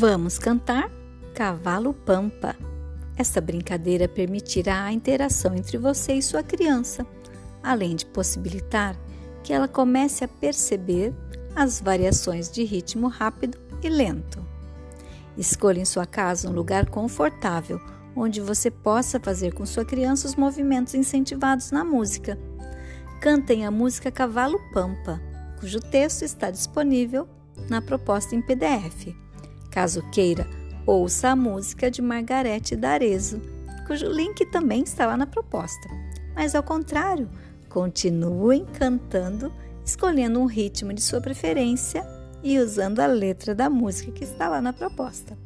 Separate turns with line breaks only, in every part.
Vamos cantar Cavalo Pampa. Essa brincadeira permitirá a interação entre você e sua criança, além de possibilitar que ela comece a perceber as variações de ritmo rápido e lento. Escolha em sua casa um lugar confortável onde você possa fazer com sua criança os movimentos incentivados na música. Cantem a música Cavalo Pampa, cujo texto está disponível na proposta em PDF. Caso queira, ouça a música de Margarete D'Arezzo, cujo link também está lá na proposta. Mas ao contrário, continuem cantando, escolhendo um ritmo de sua preferência e usando a letra da música que está lá na proposta.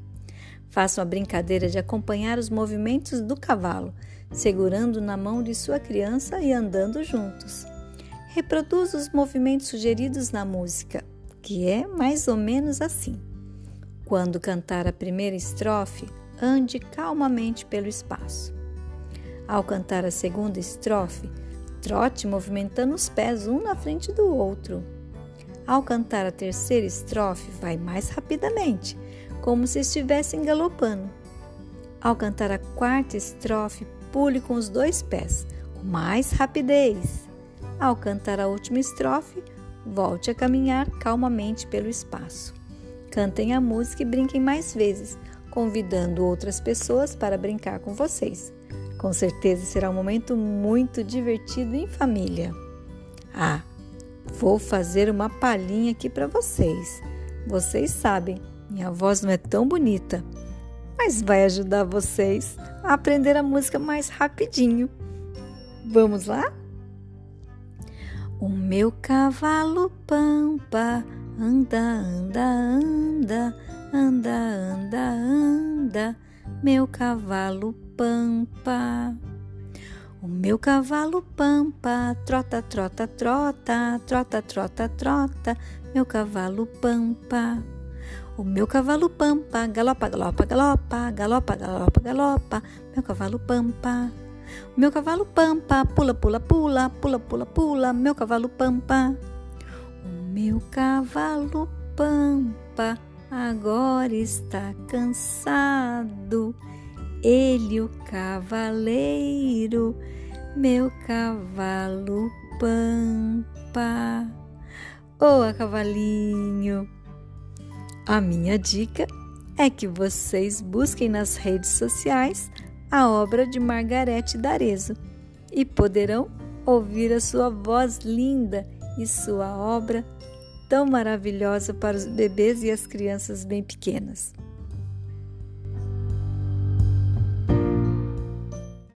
Façam a brincadeira de acompanhar os movimentos do cavalo, segurando na mão de sua criança e andando juntos. Reproduza os movimentos sugeridos na música, que é mais ou menos assim. Quando cantar a primeira estrofe, ande calmamente pelo espaço. Ao cantar a segunda estrofe, trote movimentando os pés um na frente do outro. Ao cantar a terceira estrofe, vai mais rapidamente, como se estivessem galopando. Ao cantar a quarta estrofe, pule com os dois pés, com mais rapidez. Ao cantar a última estrofe, volte a caminhar calmamente pelo espaço. Cantem a música e brinquem mais vezes, convidando outras pessoas para brincar com vocês. Com certeza será um momento muito divertido em família. Ah, vou fazer uma palhinha aqui para vocês. Vocês sabem, minha voz não é tão bonita, mas vai ajudar vocês a aprender a música mais rapidinho. Vamos lá? O meu cavalo pampa Anda, anda, anda, anda, anda, anda, meu cavalo pampa. O meu cavalo pampa, trota, trota, trota, trota, trota, trota, meu cavalo pampa. O meu cavalo pampa, galopa, galopa, galopa, galopa, galopa, galopa, meu cavalo pampa. O meu cavalo pampa, pula, pula, pula, pula, pula, pula, meu cavalo pampa. Meu cavalo pampa agora está cansado. Ele, o cavaleiro, meu cavalo pampa. Oh, cavalinho! A minha dica é que vocês busquem nas redes sociais a obra de Margarete D'Arezzo e poderão ouvir a sua voz linda e sua obra tão maravilhosa para os bebês e as crianças bem pequenas.